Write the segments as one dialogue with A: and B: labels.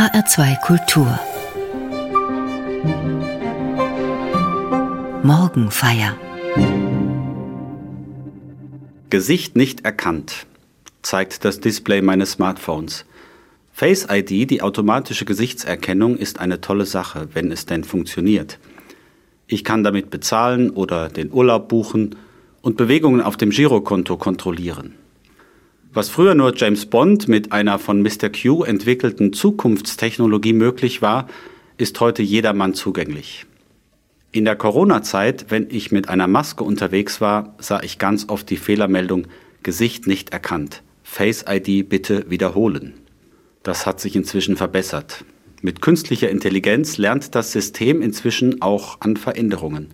A: HR2 Kultur Morgenfeier
B: Gesicht nicht erkannt, zeigt das Display meines Smartphones. Face ID, die automatische Gesichtserkennung, ist eine tolle Sache, wenn es denn funktioniert. Ich kann damit bezahlen oder den Urlaub buchen und Bewegungen auf dem Girokonto kontrollieren. Was früher nur James Bond mit einer von Mr. Q entwickelten Zukunftstechnologie möglich war, ist heute jedermann zugänglich. In der Corona-Zeit, wenn ich mit einer Maske unterwegs war, sah ich ganz oft die Fehlermeldung Gesicht nicht erkannt. Face ID bitte wiederholen. Das hat sich inzwischen verbessert. Mit künstlicher Intelligenz lernt das System inzwischen auch an Veränderungen.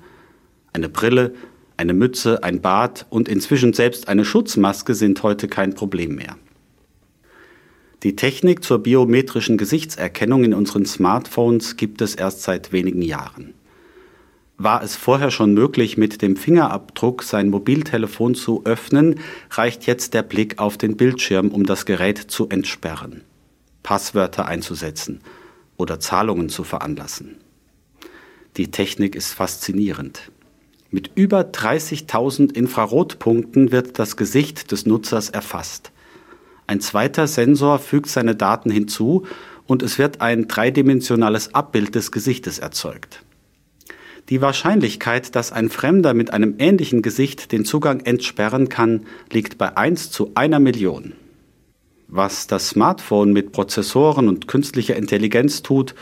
B: Eine Brille, eine Mütze, ein Bart und inzwischen selbst eine Schutzmaske sind heute kein Problem mehr. Die Technik zur biometrischen Gesichtserkennung in unseren Smartphones gibt es erst seit wenigen Jahren. War es vorher schon möglich, mit dem Fingerabdruck sein Mobiltelefon zu öffnen, reicht jetzt der Blick auf den Bildschirm, um das Gerät zu entsperren, Passwörter einzusetzen oder Zahlungen zu veranlassen. Die Technik ist faszinierend. Mit über 30.000 Infrarotpunkten wird das Gesicht des Nutzers erfasst. Ein zweiter Sensor fügt seine Daten hinzu und es wird ein dreidimensionales Abbild des Gesichtes erzeugt. Die Wahrscheinlichkeit, dass ein Fremder mit einem ähnlichen Gesicht den Zugang entsperren kann, liegt bei 1 zu einer Million. Was das Smartphone mit Prozessoren und künstlicher Intelligenz tut,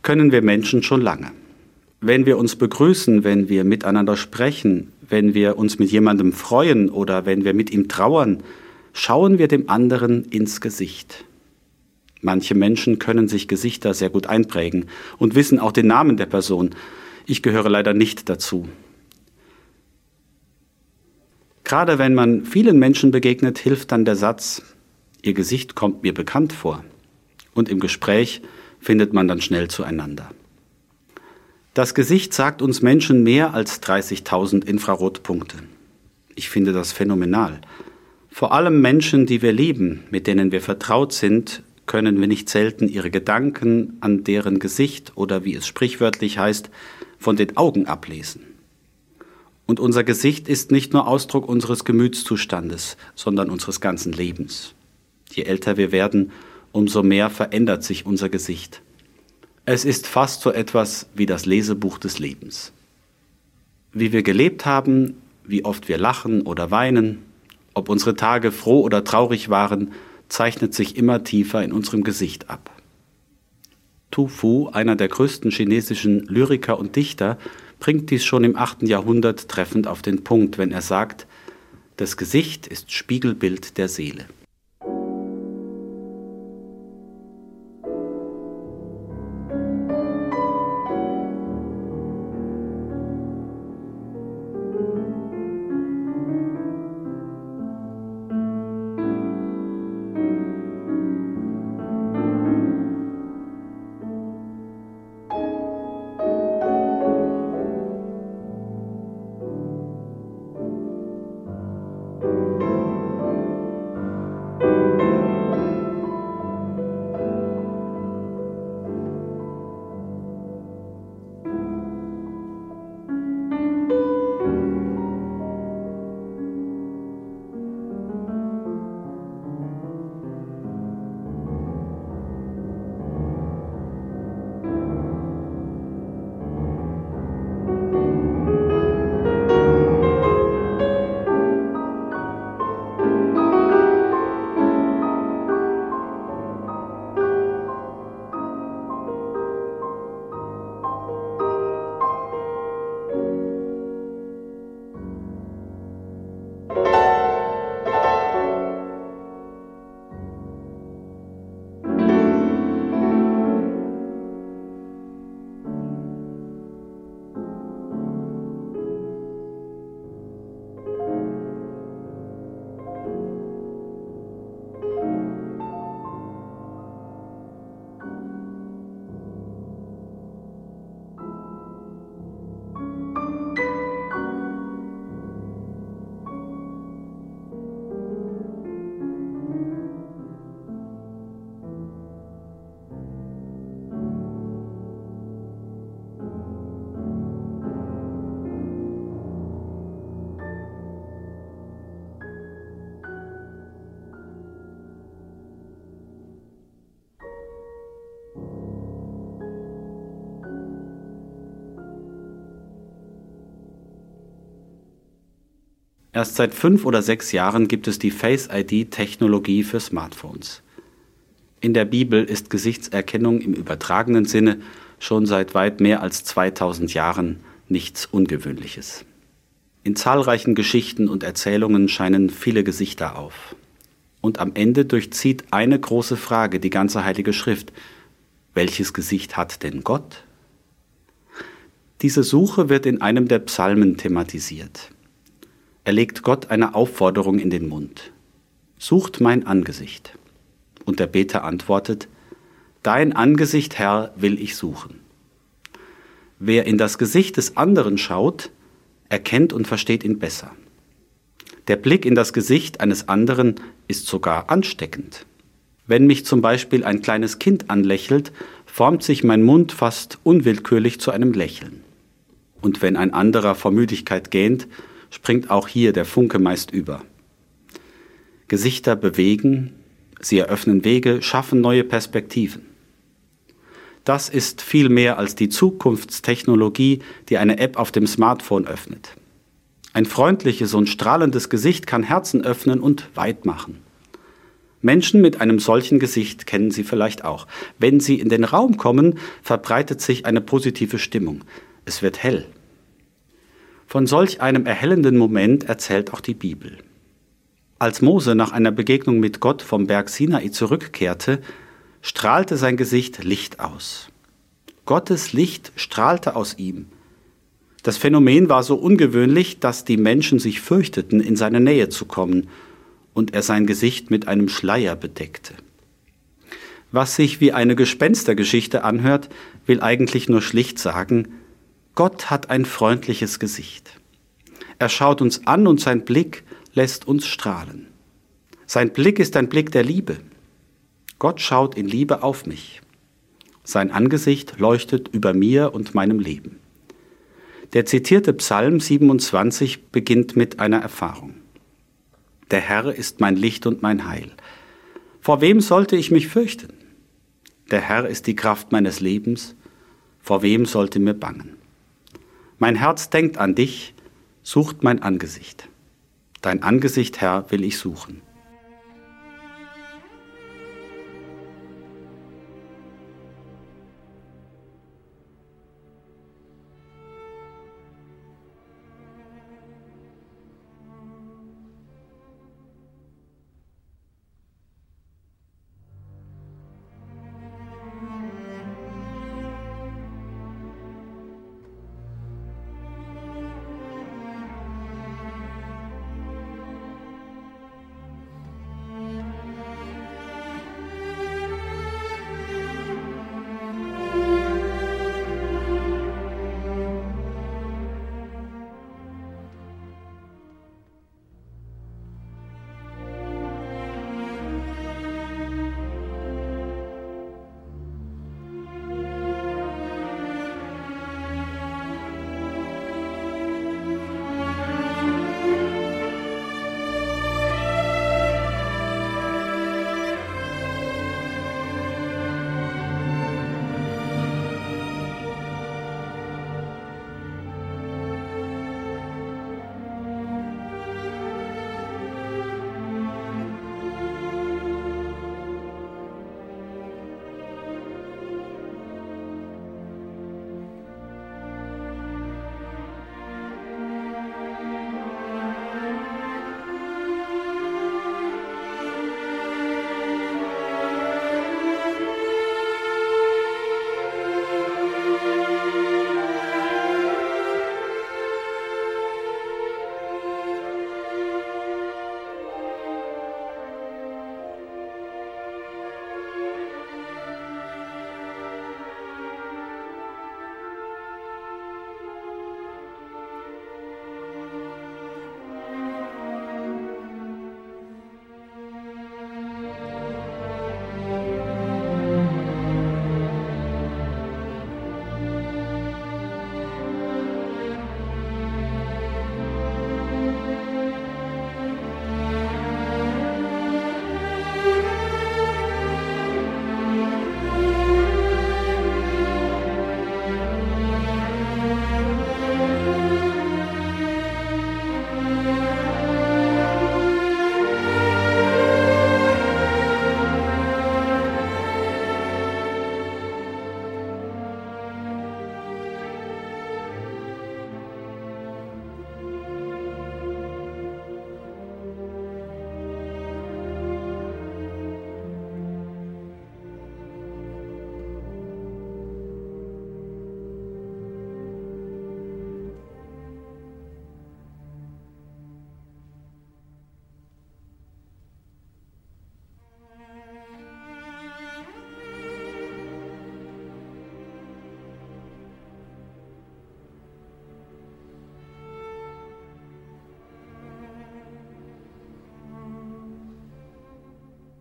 B: können wir Menschen schon lange. Wenn wir uns begrüßen, wenn wir miteinander sprechen, wenn wir uns mit jemandem freuen oder wenn wir mit ihm trauern, schauen wir dem anderen ins Gesicht. Manche Menschen können sich Gesichter sehr gut einprägen und wissen auch den Namen der Person, ich gehöre leider nicht dazu. Gerade wenn man vielen Menschen begegnet, hilft dann der Satz, Ihr Gesicht kommt mir bekannt vor. Und im Gespräch findet man dann schnell zueinander. Das Gesicht sagt uns Menschen mehr als 30.000 Infrarotpunkte. Ich finde das phänomenal. Vor allem Menschen, die wir lieben, mit denen wir vertraut sind, können wir nicht selten ihre Gedanken an deren Gesicht oder wie es sprichwörtlich heißt, von den Augen ablesen. Und unser Gesicht ist nicht nur Ausdruck unseres Gemütszustandes, sondern unseres ganzen Lebens. Je älter wir werden, umso mehr verändert sich unser Gesicht. Es ist fast so etwas wie das Lesebuch des Lebens. Wie wir gelebt haben, wie oft wir lachen oder weinen, ob unsere Tage froh oder traurig waren, zeichnet sich immer tiefer in unserem Gesicht ab. Tu Fu, einer der größten chinesischen Lyriker und Dichter, bringt dies schon im 8. Jahrhundert treffend auf den Punkt, wenn er sagt, das Gesicht ist Spiegelbild der Seele. Erst seit fünf oder sechs Jahren gibt es die Face ID-Technologie für Smartphones. In der Bibel ist Gesichtserkennung im übertragenen Sinne schon seit weit mehr als 2000 Jahren nichts Ungewöhnliches. In zahlreichen Geschichten und Erzählungen scheinen viele Gesichter auf. Und am Ende durchzieht eine große Frage die ganze Heilige Schrift. Welches Gesicht hat denn Gott? Diese Suche wird in einem der Psalmen thematisiert. Er legt Gott eine Aufforderung in den Mund. Sucht mein Angesicht. Und der Beter antwortet, Dein Angesicht, Herr, will ich suchen. Wer in das Gesicht des anderen schaut, erkennt und versteht ihn besser. Der Blick in das Gesicht eines anderen ist sogar ansteckend. Wenn mich zum Beispiel ein kleines Kind anlächelt, formt sich mein Mund fast unwillkürlich zu einem Lächeln. Und wenn ein anderer vor Müdigkeit gähnt, springt auch hier der Funke meist über. Gesichter bewegen, sie eröffnen Wege, schaffen neue Perspektiven. Das ist viel mehr als die Zukunftstechnologie, die eine App auf dem Smartphone öffnet. Ein freundliches und strahlendes Gesicht kann Herzen öffnen und weit machen. Menschen mit einem solchen Gesicht kennen Sie vielleicht auch. Wenn sie in den Raum kommen, verbreitet sich eine positive Stimmung. Es wird hell. Von solch einem erhellenden Moment erzählt auch die Bibel. Als Mose nach einer Begegnung mit Gott vom Berg Sinai zurückkehrte, strahlte sein Gesicht Licht aus. Gottes Licht strahlte aus ihm. Das Phänomen war so ungewöhnlich, dass die Menschen sich fürchteten, in seine Nähe zu kommen, und er sein Gesicht mit einem Schleier bedeckte. Was sich wie eine Gespenstergeschichte anhört, will eigentlich nur schlicht sagen, Gott hat ein freundliches Gesicht. Er schaut uns an und sein Blick lässt uns strahlen. Sein Blick ist ein Blick der Liebe. Gott schaut in Liebe auf mich. Sein Angesicht leuchtet über mir und meinem Leben. Der zitierte Psalm 27 beginnt mit einer Erfahrung. Der Herr ist mein Licht und mein Heil. Vor wem sollte ich mich fürchten? Der Herr ist die Kraft meines Lebens. Vor wem sollte mir bangen? Mein Herz denkt an dich, sucht mein Angesicht. Dein Angesicht, Herr, will ich suchen.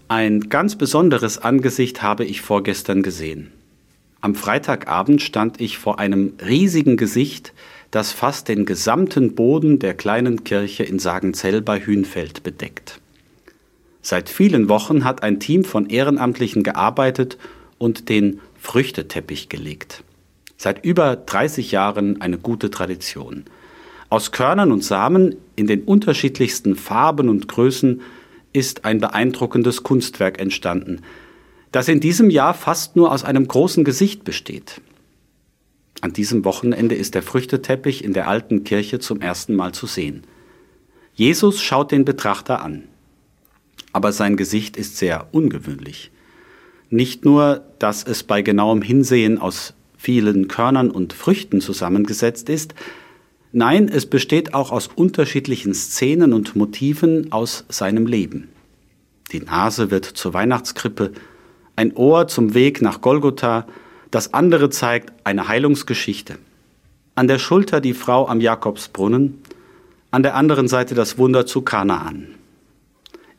B: Ein ganz besonderes Angesicht habe ich vorgestern gesehen. Am Freitagabend stand ich vor einem riesigen Gesicht, das fast den gesamten Boden der kleinen Kirche in Sagenzell bei Hünfeld bedeckt. Seit vielen Wochen hat ein Team von Ehrenamtlichen gearbeitet und den Früchteteppich gelegt. Seit über 30 Jahren eine gute Tradition. Aus Körnern und Samen in den unterschiedlichsten Farben und Größen ist ein beeindruckendes Kunstwerk entstanden, das in diesem Jahr fast nur aus einem großen Gesicht besteht. An diesem Wochenende ist der Früchteteppich in der alten Kirche zum ersten Mal zu sehen. Jesus schaut den Betrachter an. Aber sein Gesicht ist sehr ungewöhnlich. Nicht nur, dass es bei genauem Hinsehen aus vielen Körnern und Früchten zusammengesetzt ist, nein, es besteht auch aus unterschiedlichen Szenen und Motiven aus seinem Leben. Die Nase wird zur Weihnachtskrippe, ein Ohr zum Weg nach Golgotha, das andere zeigt eine Heilungsgeschichte. An der Schulter die Frau am Jakobsbrunnen, an der anderen Seite das Wunder zu Kanaan.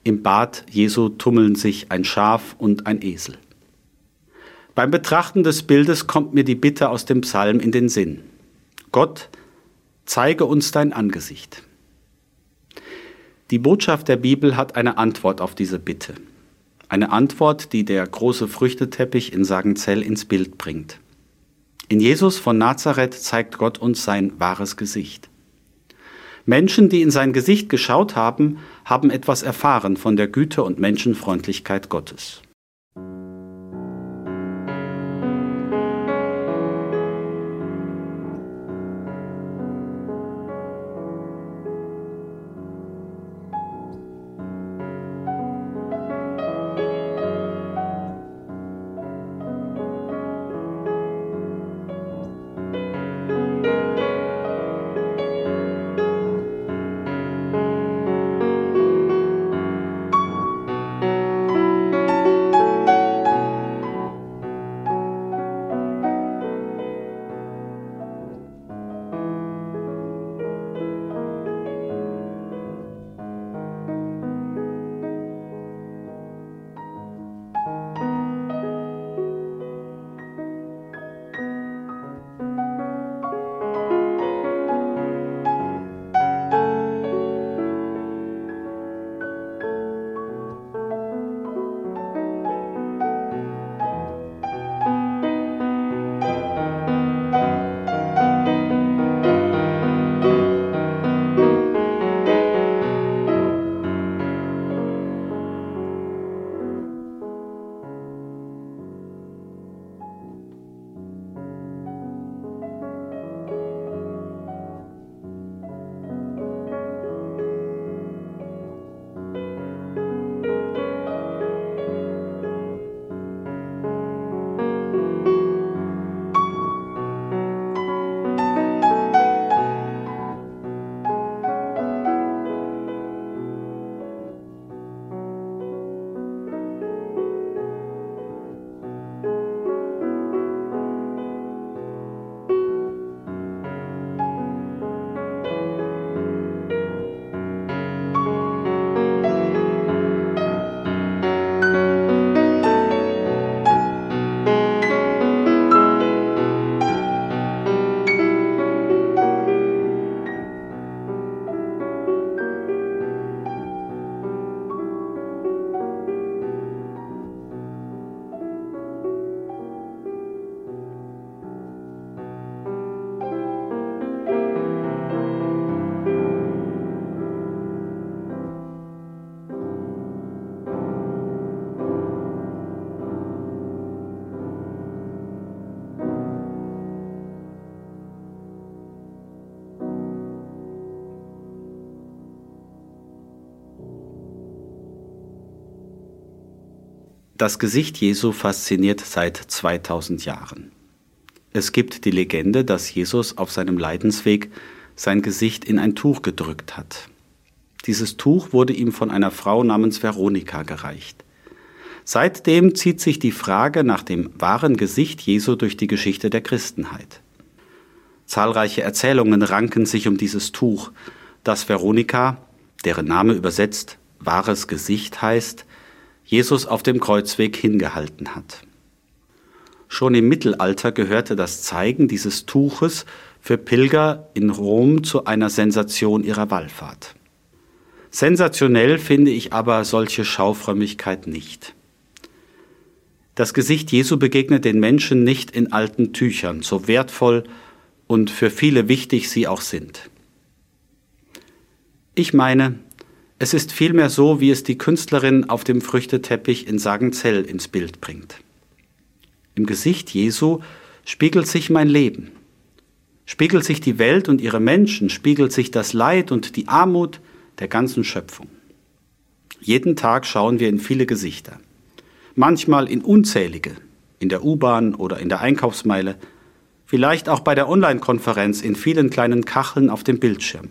B: Im Bad Jesu tummeln sich ein Schaf und ein Esel. Beim Betrachten des Bildes kommt mir die Bitte aus dem Psalm in den Sinn. Gott, zeige uns dein Angesicht. Die Botschaft der Bibel hat eine Antwort auf diese Bitte. Eine Antwort, die der große Früchteteppich in Sagenzell ins Bild bringt. In Jesus von Nazareth zeigt Gott uns sein wahres Gesicht. Menschen, die in sein Gesicht geschaut haben, haben etwas erfahren von der Güte und Menschenfreundlichkeit Gottes. Das Gesicht Jesu fasziniert seit 2000 Jahren. Es gibt die Legende, dass Jesus auf seinem Leidensweg sein Gesicht in ein Tuch gedrückt hat. Dieses Tuch wurde ihm von einer Frau namens Veronika gereicht. Seitdem zieht sich die Frage nach dem wahren Gesicht Jesu durch die Geschichte der Christenheit. Zahlreiche Erzählungen ranken sich um dieses Tuch, das Veronika, deren Name übersetzt wahres Gesicht heißt, Jesus auf dem Kreuzweg hingehalten hat. Schon im Mittelalter gehörte das Zeigen dieses Tuches für Pilger in Rom zu einer Sensation ihrer Wallfahrt. Sensationell finde ich aber solche Schaufrömmigkeit nicht. Das Gesicht Jesu begegnet den Menschen nicht in alten Tüchern, so wertvoll und für viele wichtig sie auch sind. Ich meine, es ist vielmehr so, wie es die Künstlerin auf dem Früchteteppich in Sagenzell ins Bild bringt. Im Gesicht Jesu spiegelt sich mein Leben, spiegelt sich die Welt und ihre Menschen, spiegelt sich das Leid und die Armut der ganzen Schöpfung. Jeden Tag schauen wir in viele Gesichter, manchmal in unzählige, in der U-Bahn oder in der Einkaufsmeile, vielleicht auch bei der Online-Konferenz in vielen kleinen Kacheln auf dem Bildschirm.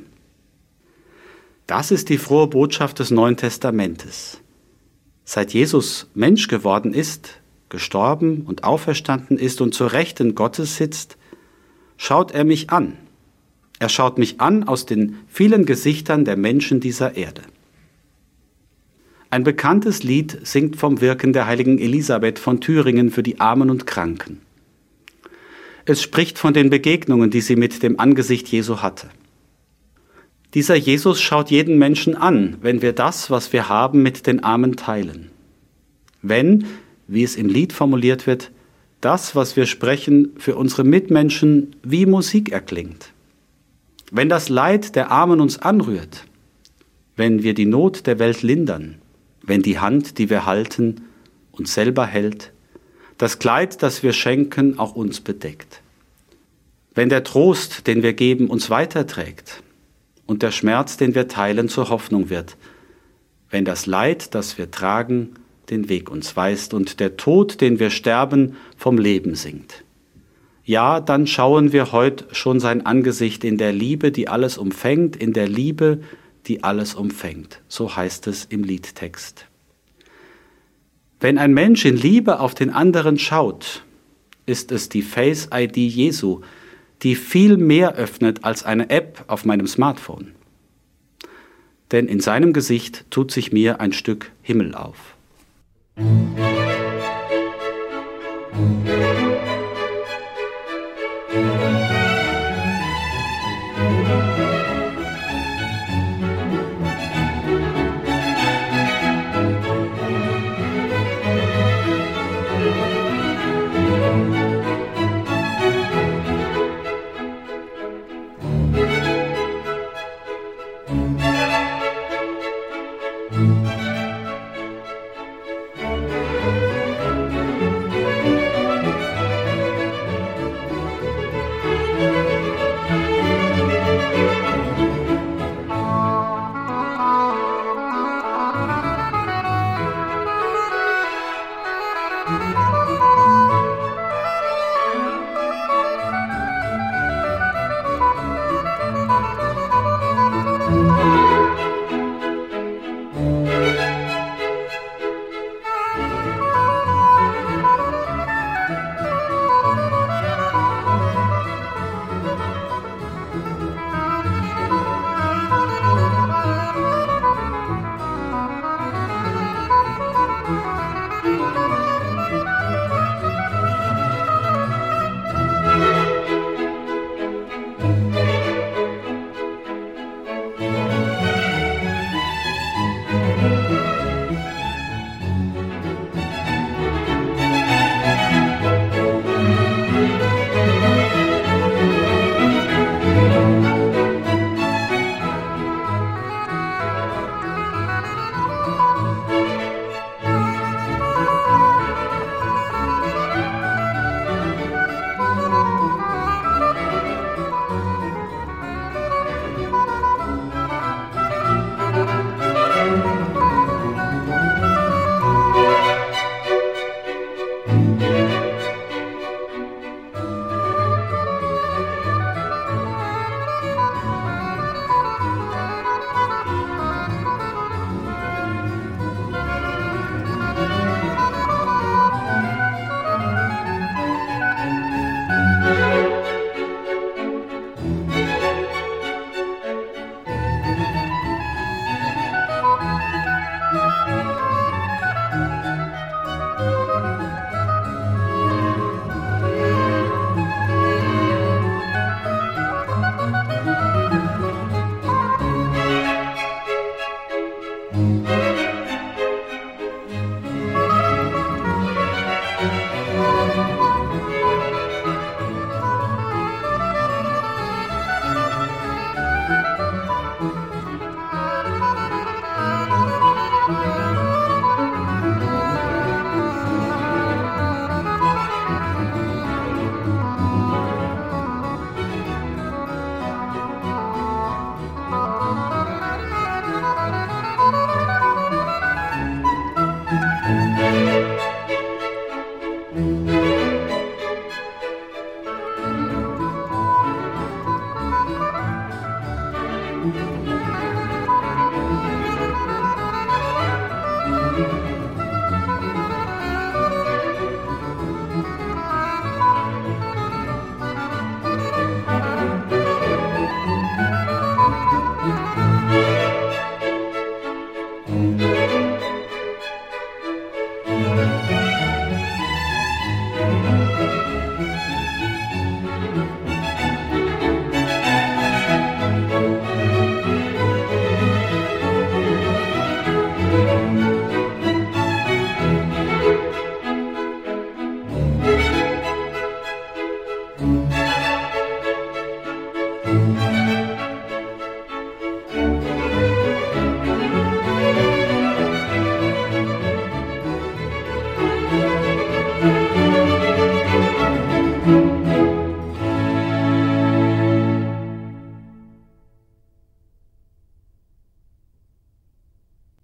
B: Das ist die frohe Botschaft des Neuen Testamentes. Seit Jesus Mensch geworden ist, gestorben und auferstanden ist und zur Rechten Gottes sitzt, schaut er mich an. Er schaut mich an aus den vielen Gesichtern der Menschen dieser Erde. Ein bekanntes Lied singt vom Wirken der heiligen Elisabeth von Thüringen für die Armen und Kranken. Es spricht von den Begegnungen, die sie mit dem Angesicht Jesu hatte. Dieser Jesus schaut jeden Menschen an, wenn wir das, was wir haben, mit den Armen teilen. Wenn, wie es im Lied formuliert wird, das, was wir sprechen, für unsere Mitmenschen wie Musik erklingt. Wenn das Leid der Armen uns anrührt, wenn wir die Not der Welt lindern, wenn die Hand, die wir halten, uns selber hält, das Kleid, das wir schenken, auch uns bedeckt. Wenn der Trost, den wir geben, uns weiterträgt, und der Schmerz, den wir teilen, zur Hoffnung wird, wenn das Leid, das wir tragen, den Weg uns weist und der Tod, den wir sterben, vom Leben singt. Ja, dann schauen wir heute schon sein Angesicht in der Liebe, die alles umfängt, in der Liebe, die alles umfängt. So heißt es im Liedtext. Wenn ein Mensch in Liebe auf den anderen schaut, ist es die Face-ID Jesu, die viel mehr öffnet als eine App auf meinem Smartphone. Denn in seinem Gesicht tut sich mir ein Stück Himmel auf.